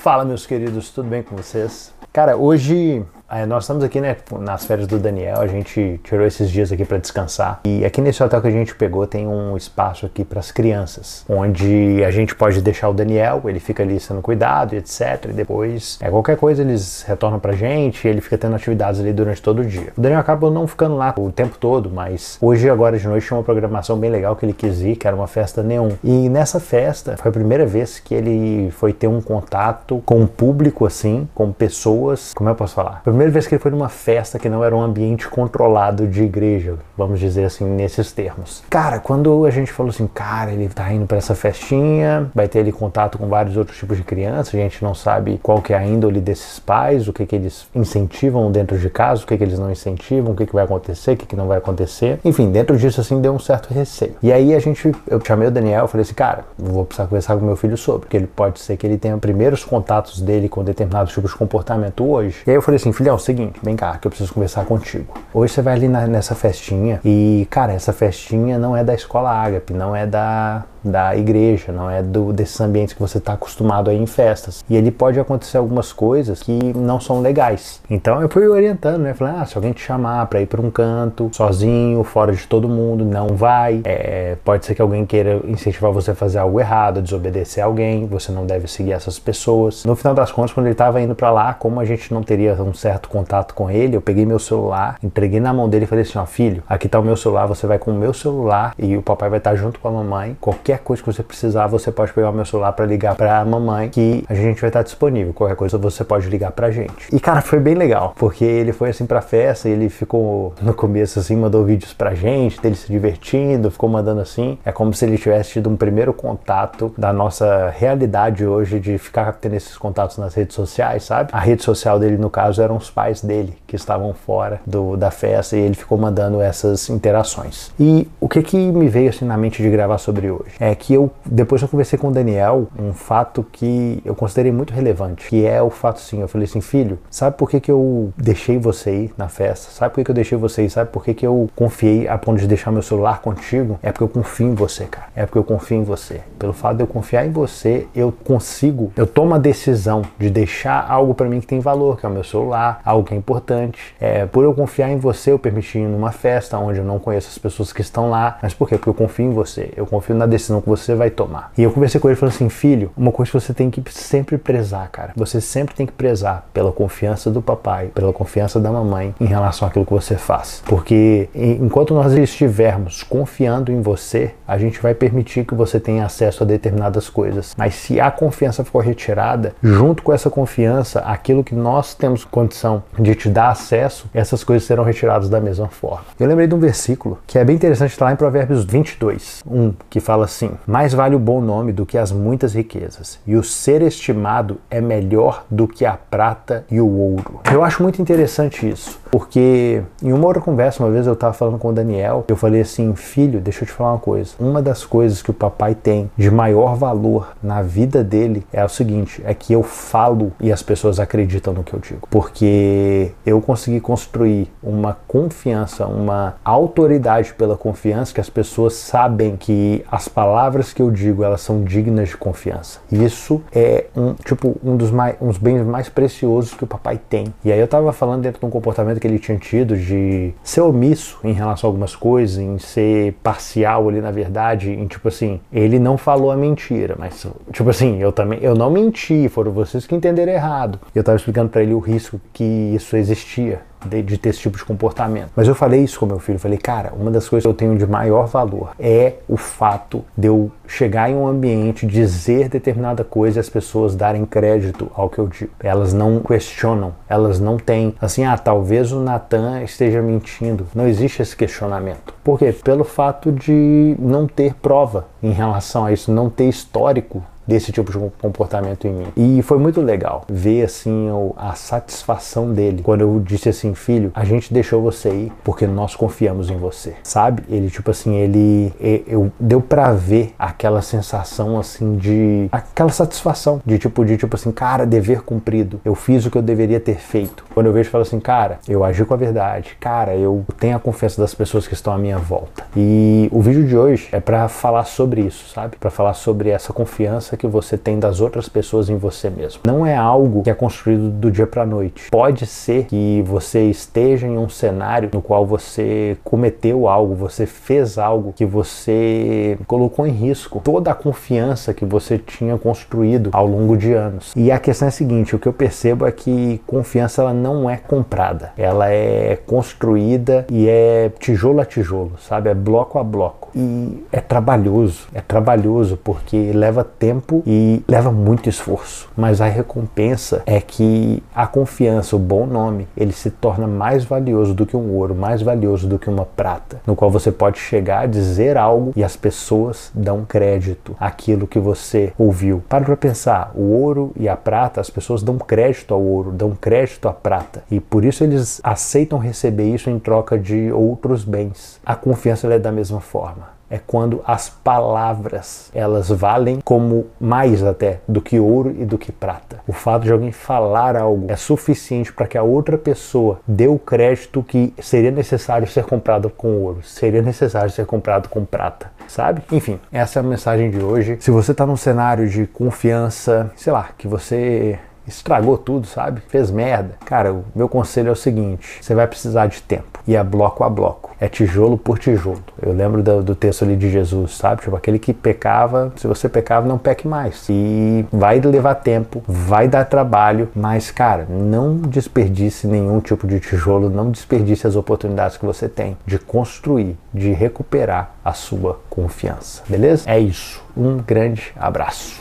Fala, meus queridos, tudo bem com vocês? Cara, hoje é, nós estamos aqui, né, nas férias do Daniel, a gente tirou esses dias aqui para descansar. E aqui nesse hotel que a gente pegou tem um espaço aqui para as crianças, onde a gente pode deixar o Daniel, ele fica ali sendo cuidado etc. E depois, é, qualquer coisa eles retornam pra gente, ele fica tendo atividades ali durante todo o dia. O Daniel acaba não ficando lá o tempo todo, mas hoje, agora de noite, tinha uma programação bem legal que ele quis ir, que era uma festa neon. E nessa festa, foi a primeira vez que ele foi ter um contato com o público, assim, com pessoas, como eu posso falar? Foi primeira vez que ele foi numa festa que não era um ambiente controlado de igreja, vamos dizer assim, nesses termos. Cara, quando a gente falou assim, cara, ele tá indo para essa festinha, vai ter ali contato com vários outros tipos de crianças, a gente não sabe qual que é a índole desses pais, o que que eles incentivam dentro de casa, o que que eles não incentivam, o que que vai acontecer, o que que não vai acontecer. Enfim, dentro disso assim deu um certo receio. E aí a gente, eu chamei o Daniel, falei assim, cara, vou precisar conversar com meu filho sobre, porque ele pode ser que ele tenha primeiros contatos dele com determinados tipos de comportamento hoje. E aí eu falei assim, filho é o seguinte, vem cá, que eu preciso conversar contigo. Hoje você vai ali na, nessa festinha e, cara, essa festinha não é da escola Ágape, não é da da igreja, não é do, desses ambientes que você está acostumado a ir em festas. E ele pode acontecer algumas coisas que não são legais. Então eu fui orientando, né? Falei, ah, se alguém te chamar para ir para um canto, sozinho, fora de todo mundo, não vai. É, pode ser que alguém queira incentivar você a fazer algo errado, desobedecer alguém, você não deve seguir essas pessoas. No final das contas, quando ele estava indo para lá, como a gente não teria um certo contato com ele, eu peguei meu celular, entreguei na mão dele e falei assim: ó, filho, aqui tá o meu celular, você vai com o meu celular e o papai vai estar junto com a mamãe. Qualquer qualquer coisa que você precisar, você pode pegar o meu celular para ligar para a mamãe, que a gente vai estar disponível. Qualquer coisa você pode ligar pra gente. E cara, foi bem legal, porque ele foi assim pra festa e ele ficou no começo assim, mandou vídeos pra gente, dele se divertindo, ficou mandando assim. É como se ele tivesse tido um primeiro contato da nossa realidade hoje de ficar tendo esses contatos nas redes sociais, sabe? A rede social dele, no caso, eram os pais dele que estavam fora do, da festa e ele ficou mandando essas interações. E o que que me veio assim na mente de gravar sobre hoje? É que eu depois eu conversei com o Daniel um fato que eu considerei muito relevante, que é o fato sim, eu falei assim, filho, sabe por que, que eu deixei você ir na festa? Sabe por que, que eu deixei você ir? Sabe por que, que eu confiei a ponto de deixar meu celular contigo? É porque eu confio em você, cara. É porque eu confio em você. Pelo fato de eu confiar em você, eu consigo, eu tomo a decisão de deixar algo para mim que tem valor, que é o meu celular, algo que é importante. É, por eu confiar em você, eu permiti ir numa festa onde eu não conheço as pessoas que estão lá. Mas por quê? Porque eu confio em você. Eu confio na decisão decisão que você vai tomar. E eu conversei com ele falei assim: filho, uma coisa que você tem que sempre prezar, cara. Você sempre tem que prezar pela confiança do papai, pela confiança da mamãe em relação àquilo que você faz. Porque enquanto nós estivermos confiando em você, a gente vai permitir que você tenha acesso a determinadas coisas. Mas se a confiança for retirada, junto com essa confiança, aquilo que nós temos condição de te dar acesso, essas coisas serão retiradas da mesma forma. Eu lembrei de um versículo que é bem interessante, está lá em Provérbios 22, 1, que fala assim assim: mais vale o bom nome do que as muitas riquezas, e o ser estimado é melhor do que a prata e o ouro. Eu acho muito interessante isso, porque em uma outra conversa, uma vez eu estava falando com o Daniel, eu falei assim: filho, deixa eu te falar uma coisa. Uma das coisas que o papai tem de maior valor na vida dele é o seguinte: é que eu falo e as pessoas acreditam no que eu digo, porque eu consegui construir uma confiança, uma autoridade pela confiança que as pessoas sabem que as palavras que eu digo, elas são dignas de confiança. Isso é um tipo um dos mais, uns bens mais preciosos que o papai tem. E aí eu tava falando dentro de um comportamento que ele tinha tido de ser omisso em relação a algumas coisas, em ser parcial ali na verdade, em tipo assim, ele não falou a mentira, mas tipo assim, eu também eu não menti, foram vocês que entenderam errado. Eu tava explicando para ele o risco que isso existia de, de, ter esse tipo de comportamento. Mas eu falei isso com meu filho, falei, cara, uma das coisas que eu tenho de maior valor é o fato de eu chegar em um ambiente, dizer determinada coisa e as pessoas darem crédito ao que eu digo. Elas não questionam, elas não têm, assim, ah, talvez o Natan esteja mentindo. Não existe esse questionamento. Por quê? Pelo fato de não ter prova em relação a isso, não ter histórico desse tipo de comportamento em mim. E foi muito legal ver assim a satisfação dele quando eu disse assim, filho, a gente deixou você ir porque nós confiamos em você. Sabe? Ele tipo assim, ele eu deu para ver aquela sensação assim de aquela satisfação de tipo de tipo assim, cara, dever cumprido. Eu fiz o que eu deveria ter feito. Quando eu vejo falo assim, cara, eu agi com a verdade. Cara, eu tenho a confiança das pessoas que estão à minha volta. E o vídeo de hoje é para falar sobre isso, sabe? Para falar sobre essa confiança que você tem das outras pessoas em você mesmo. Não é algo que é construído do dia para noite. Pode ser que você esteja em um cenário no qual você cometeu algo, você fez algo que você colocou em risco toda a confiança que você tinha construído ao longo de anos. E a questão é a seguinte, o que eu percebo é que confiança ela não é comprada, ela é construída e é tijolo a tijolo, sabe? É bloco a bloco. E é trabalhoso, é trabalhoso porque leva tempo e leva muito esforço. Mas a recompensa é que a confiança, o bom nome, ele se torna mais valioso do que um ouro, mais valioso do que uma prata, no qual você pode chegar a dizer algo e as pessoas dão crédito àquilo que você ouviu. Para para pensar, o ouro e a prata, as pessoas dão crédito ao ouro, dão crédito à prata. E por isso eles aceitam receber isso em troca de outros bens. A confiança é da mesma forma é quando as palavras elas valem como mais até do que ouro e do que prata. O fato de alguém falar algo é suficiente para que a outra pessoa dê o crédito que seria necessário ser comprado com ouro, seria necessário ser comprado com prata, sabe? Enfim, essa é a mensagem de hoje. Se você está num cenário de confiança, sei lá, que você estragou tudo, sabe? Fez merda. Cara, o meu conselho é o seguinte: você vai precisar de tempo. E é bloco a bloco. É tijolo por tijolo. Eu lembro do, do, texto ali de Jesus, sabe? Tipo, aquele que pecava, se você pecava, não peque mais. E vai levar tempo, vai dar trabalho, mas, cara, não desperdice nenhum tipo de tijolo, não desperdice as oportunidades que você tem de construir, de recuperar a sua confiança. Beleza? É isso. Um grande abraço.